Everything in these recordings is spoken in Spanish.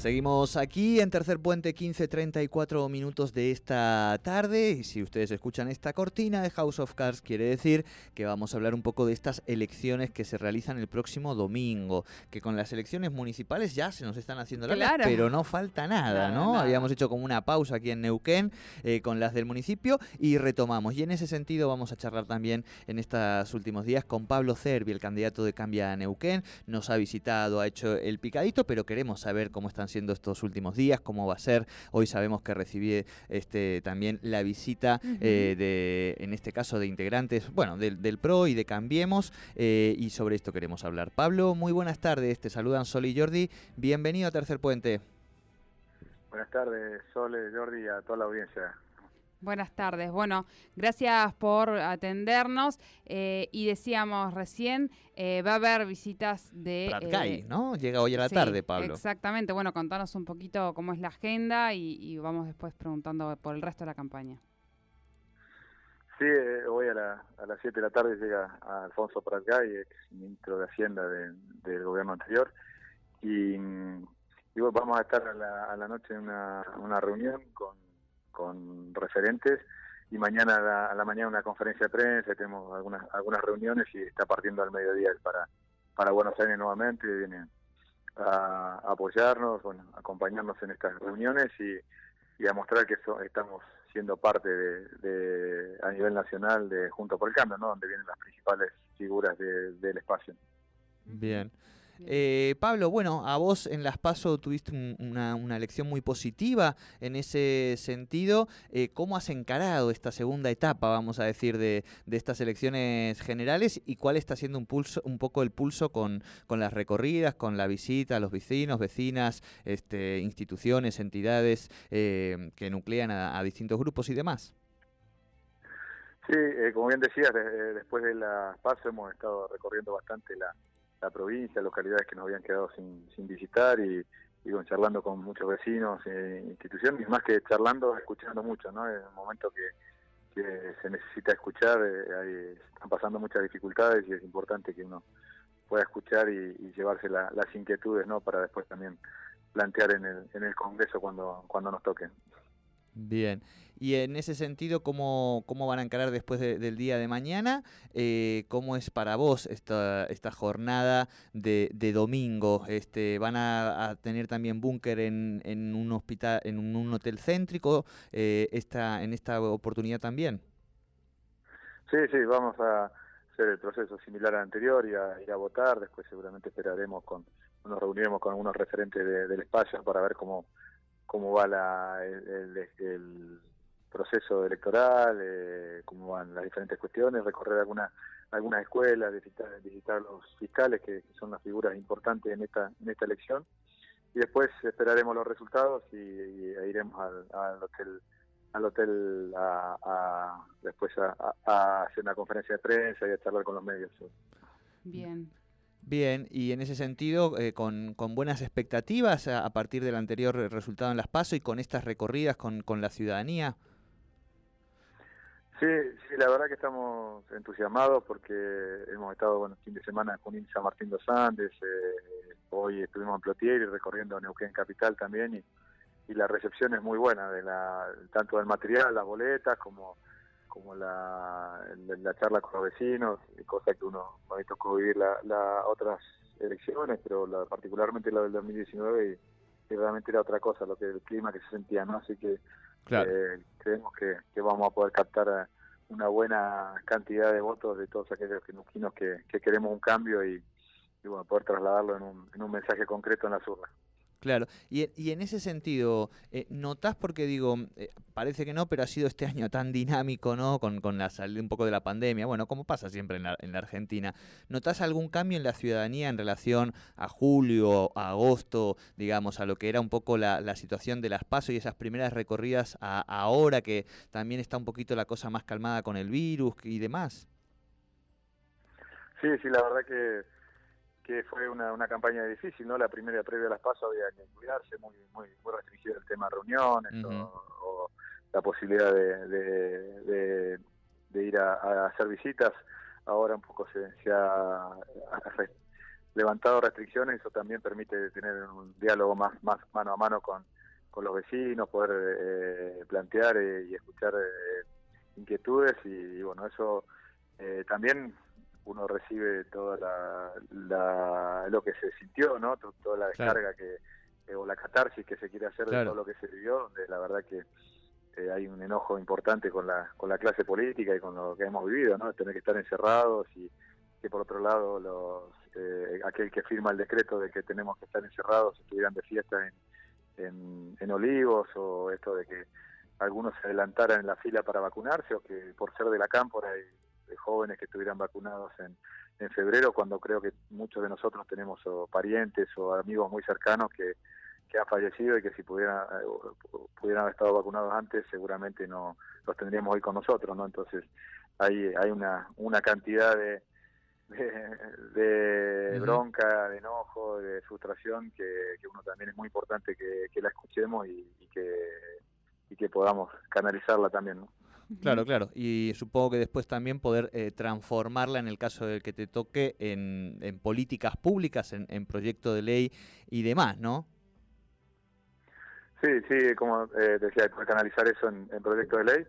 Seguimos aquí en Tercer Puente, 15.34 minutos de esta tarde. Y si ustedes escuchan esta cortina de House of Cards, quiere decir que vamos a hablar un poco de estas elecciones que se realizan el próximo domingo. Que con las elecciones municipales ya se nos están haciendo largas, pero no falta nada, ¿no? Habíamos hecho como una pausa aquí en Neuquén eh, con las del municipio y retomamos. Y en ese sentido vamos a charlar también en estos últimos días con Pablo Cervi, el candidato de Cambia Neuquén. Nos ha visitado, ha hecho el picadito, pero queremos saber cómo están siendo estos últimos días, cómo va a ser. Hoy sabemos que recibí este, también la visita eh, de, en este caso, de integrantes, bueno, del, del PRO y de Cambiemos, eh, y sobre esto queremos hablar. Pablo, muy buenas tardes, te saludan Sol y Jordi, bienvenido a Tercer Puente. Buenas tardes, Sol, Jordi, a toda la audiencia. Buenas tardes. Bueno, gracias por atendernos. Eh, y decíamos recién, eh, va a haber visitas de... Pratcay, eh, ¿no? Llega hoy a la tarde, Pablo. Exactamente. Bueno, contanos un poquito cómo es la agenda y, vamos después preguntando por el resto de la campaña. Sí, hoy a, las 7 de la tarde llega Alfonso Pratcay, ex ministro de Hacienda del gobierno anterior. Y, vamos a estar a la, noche en una reunión con con referentes y mañana a la, mañana una conferencia de prensa, tenemos algunas algunas reuniones y está partiendo al mediodía para para Buenos Aires nuevamente, viene a, apoyarnos, bueno, acompañarnos en estas reuniones y, y a mostrar que estamos siendo parte de, a nivel nacional de Junto por el Cambio, ¿no? donde vienen las principales figuras del espacio. Bien. Eh, Pablo, bueno, a vos en Las Paso tuviste una, una, lección muy positiva en ese sentido. Eh, ¿Cómo has encarado esta segunda etapa, vamos a decir, de, de, estas elecciones generales y cuál está siendo un, pulso, un poco el pulso con, con las recorridas, con la visita a los vecinos, vecinas, este, instituciones, entidades eh, que nuclean a, distintos grupos y demás? Sí, como bien decías, después de Las Paso hemos estado recorriendo bastante la la provincia, localidades que nos habían quedado sin, sin visitar y, y charlando con muchos vecinos e instituciones, y más que charlando, escuchando mucho, ¿no? En un momento que, se necesita escuchar, eh, están pasando muchas dificultades y es importante que uno pueda escuchar y, llevarse las inquietudes, ¿no? Para después también plantear en el, en el Congreso cuando, cuando nos toque. Bien, y en ese sentido, ¿cómo, cómo van a encarar después del día de mañana? Eh, ¿Cómo es para vos esta, esta jornada de, de domingo? Este, ¿Van a, tener también búnker en, en, un hospital, en un, hotel céntrico eh, esta, en esta oportunidad también? Sí, sí, vamos a hacer el proceso similar al anterior y a ir a votar. Después seguramente esperaremos con, nos reuniremos con algunos referentes del espacio para ver cómo cómo va la, el, proceso electoral, eh, cómo van las diferentes cuestiones, recorrer algunas algunas escuelas, visitar, visitar los fiscales, que, son las figuras importantes en esta en esta elección, y después esperaremos los resultados y, e iremos al, hotel al hotel a, después a, hacer una conferencia de prensa y a charlar con los medios. Bien. Bien, y en ese sentido, eh, con, con, buenas expectativas a, partir del anterior resultado en Las Paso y con estas recorridas con, la ciudadanía. Sí, sí, la verdad que estamos entusiasmados porque hemos estado, bueno, fin de semana con San Martín dos Andes, eh, hoy estuvimos en Plotier y recorriendo Neuquén Capital también y, y la recepción es muy buena, de la tanto del material, las boletas, como como la, la, charla con los vecinos, cosa que uno me tocó vivir las la otras elecciones, pero la, particularmente la del 2019 y, realmente era otra cosa, lo que el clima que se sentía, ¿no? Así que eh, creemos que, que, vamos a poder captar una buena cantidad de votos de todos aquellos que, que, queremos un cambio y, y bueno, poder trasladarlo en un, en un mensaje concreto en las urnas. Claro, y, y en ese sentido, eh, ¿notás porque digo, eh, parece que no, pero ha sido este año tan dinámico, ¿no? Con, la salida un poco de la pandemia, bueno, como pasa siempre en la, en la Argentina, ¿notás algún cambio en la ciudadanía en relación a julio, a agosto, digamos, a lo que era un poco la, situación de las pasos y esas primeras recorridas a, ahora que también está un poquito la cosa más calmada con el virus y demás? Sí, sí, la verdad que que fue una, una campaña difícil, ¿no? La primera previa a las pasos había que cuidarse, muy muy, muy restringido el tema de reuniones o, la posibilidad de, de, de, ir a, hacer visitas. Ahora un poco se, se ha, levantado restricciones, eso también permite tener un diálogo más, más mano a mano con, con los vecinos, poder eh, plantear eh, y escuchar eh, inquietudes y, bueno, eso también uno recibe toda la, lo que se sintió, ¿no? Toda la descarga que eh, o la catarsis que se quiere hacer de todo lo que se vivió, donde la verdad que eh, hay un enojo importante con la con la clase política y con lo que hemos vivido, ¿no? Tener que estar encerrados y que por otro lado los eh, aquel que firma el decreto de que tenemos que estar encerrados estuvieran de fiesta en, en, en Olivos o esto de que algunos se adelantaran en la fila para vacunarse o que por ser de la cámpora y de jóvenes que estuvieran vacunados en, en febrero, cuando creo que muchos de nosotros tenemos o parientes o amigos muy cercanos que, que han fallecido y que si pudieran, eh, pudieran haber estado vacunados antes, seguramente no los tendríamos hoy con nosotros, ¿no? Entonces hay, hay una, una cantidad de, de, bronca, de enojo, de frustración que, que, uno también es muy importante que, que la escuchemos y, y, que y que podamos canalizarla también, ¿no? Claro, claro. Y supongo que después también poder eh, transformarla en el caso del que te toque en, en políticas públicas, en, en, proyecto de ley y demás, ¿no? Sí, sí, como eh, decía, poder canalizar eso en, en, proyecto de ley,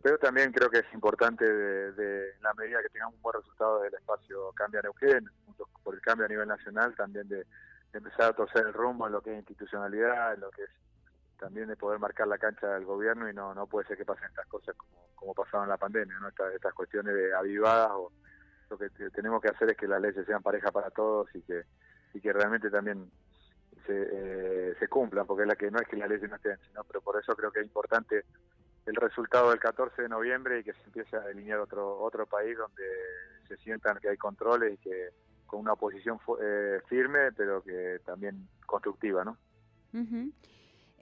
pero también creo que es importante de, de la medida que tengamos un buen resultado del espacio Cambia Neuquén, por el cambio a nivel nacional, también de, de empezar a torcer el rumbo en lo que es institucionalidad, en lo que es también de poder marcar la cancha del gobierno y no no puede ser que pasen estas cosas como, como pasaron en la pandemia, ¿no? Estas, estas cuestiones de avivadas o lo que tenemos que hacer es que las leyes sean parejas para todos y que y que realmente también se, eh, se cumplan, porque es la que no es que las leyes no estén, sino pero por eso creo que es importante el resultado del 14 de noviembre y que se empiece a delinear otro otro país donde se sientan que hay controles y que con una oposición eh, firme, pero que también constructiva, ¿no? Uh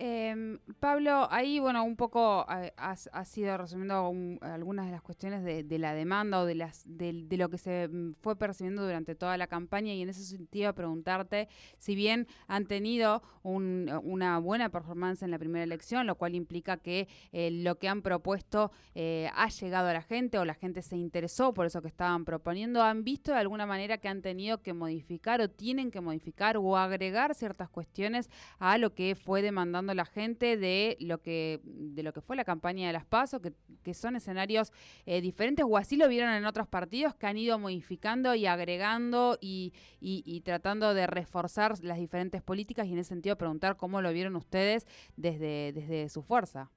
eh, Pablo, ahí, bueno, un poco has, has ido resumiendo un, algunas de las cuestiones de, de, la demanda o de, las, de, de, lo que se mm, fue percibiendo durante toda la campaña y en ese sentido preguntarte si bien han tenido un, una buena performance en la primera elección, lo cual implica que eh, lo que han propuesto eh, ha llegado a la gente o la gente se interesó por eso que estaban proponiendo, ¿han visto de alguna manera que han tenido que modificar o tienen que modificar o agregar ciertas cuestiones a lo que fue demandando la gente de lo que de lo que fue la campaña de las PASO, que, son escenarios eh, diferentes, o así lo vieron en otros partidos que han ido modificando y agregando y, y, tratando de reforzar las diferentes políticas y en ese sentido preguntar cómo lo vieron ustedes desde, desde su fuerza.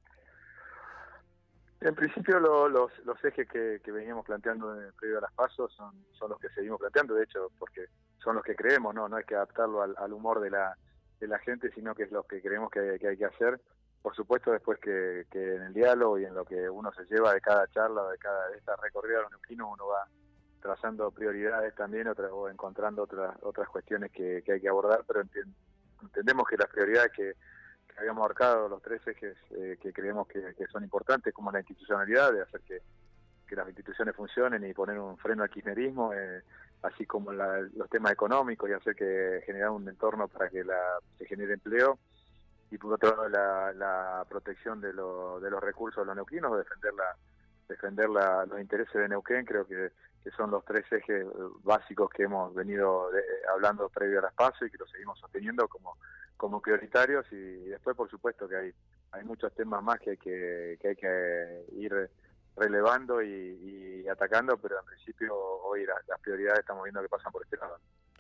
En principio lo, los, los ejes que, que veníamos planteando en el previo a las pasos son, son los que seguimos planteando, de hecho, porque son los que creemos, no no hay que adaptarlo al humor de la de la gente, sino que es lo que creemos que, que hay que hacer. Por supuesto, después que, que, en el diálogo y en lo que uno se lleva de cada charla, de cada de esta recorrida de los neuquinos, uno va trazando prioridades también otra, o encontrando otras otras cuestiones que, hay que abordar, pero entendemos que las prioridades que, habíamos marcado, los tres ejes eh, que creemos que, que, son importantes, como la institucionalidad, de hacer que, que las instituciones funcionen y poner un freno al kirchnerismo, eh, así como la, los temas económicos y hacer que generar un entorno para que la, se genere empleo. Y por otro lado la, la protección de, lo, de los recursos de los neuquinos, defender la, defender la, los intereses de Neuquén, creo que, son los tres ejes básicos que hemos venido de, hablando previo a las pasos y que los seguimos sosteniendo como, como prioritarios. Y, y después por supuesto que hay, hay muchos temas más que hay que, que, hay que ir relevando y, y, atacando, pero en principio hoy las, las prioridades estamos viendo que pasan por este lado.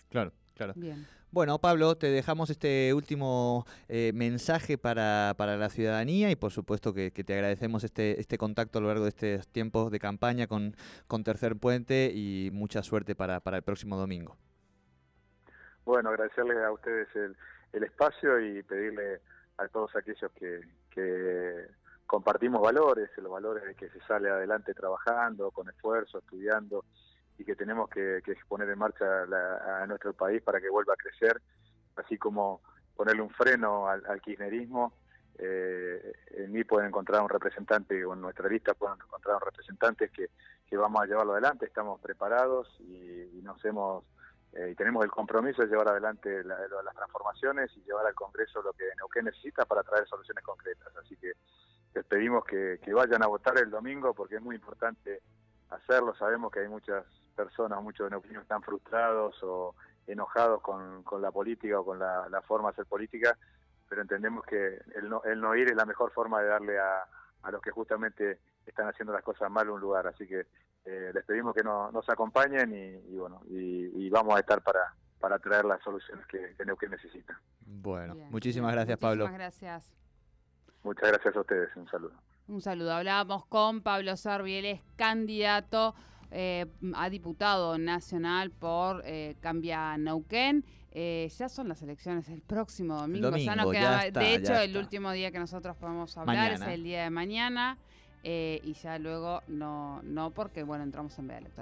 Claro, claro. Bien. Bueno, Pablo, te dejamos este último eh, mensaje para, para, la ciudadanía y por supuesto que, que, te agradecemos este, este contacto a lo largo de estos tiempos de campaña con, con Tercer Puente y mucha suerte para, para el próximo domingo. Bueno, agradecerles a ustedes el, el espacio y pedirle a todos aquellos que, que compartimos valores, los valores de que se sale adelante trabajando, con esfuerzo, estudiando y que tenemos que, poner en marcha a nuestro país para que vuelva a crecer, así como ponerle un freno al, kirchnerismo. Eh, en mí pueden encontrar un representante, o en nuestra lista pueden encontrar un representante que, que vamos a llevarlo adelante, estamos preparados y, nos hemos eh, y tenemos el compromiso de llevar adelante las transformaciones y llevar al Congreso lo que Neuquén necesita para traer soluciones concretas. Así que les pedimos que, vayan a votar el domingo porque es muy importante hacerlo. Sabemos que hay muchas personas, muchos neuquinos están frustrados o enojados con, la política o con la, forma de hacer política, pero entendemos que el no, el no ir es la mejor forma de darle a, a los que justamente están haciendo las cosas mal un lugar. Así que eh, les pedimos que nos acompañen y, bueno, y, vamos a estar para, para traer las soluciones que, que Neuquén necesita. Bueno, muchísimas gracias Pablo. Muchísimas gracias. Muchas gracias a ustedes, un saludo. Un saludo. Hablábamos con Pablo Sorbi, él es candidato eh, a diputado nacional por eh, Cambia Neuquén. Eh, ya son las elecciones el próximo domingo. ya no queda, de hecho, el último día que nosotros podemos hablar es el día de mañana. y ya luego no, no porque, bueno, entramos en veda electoral.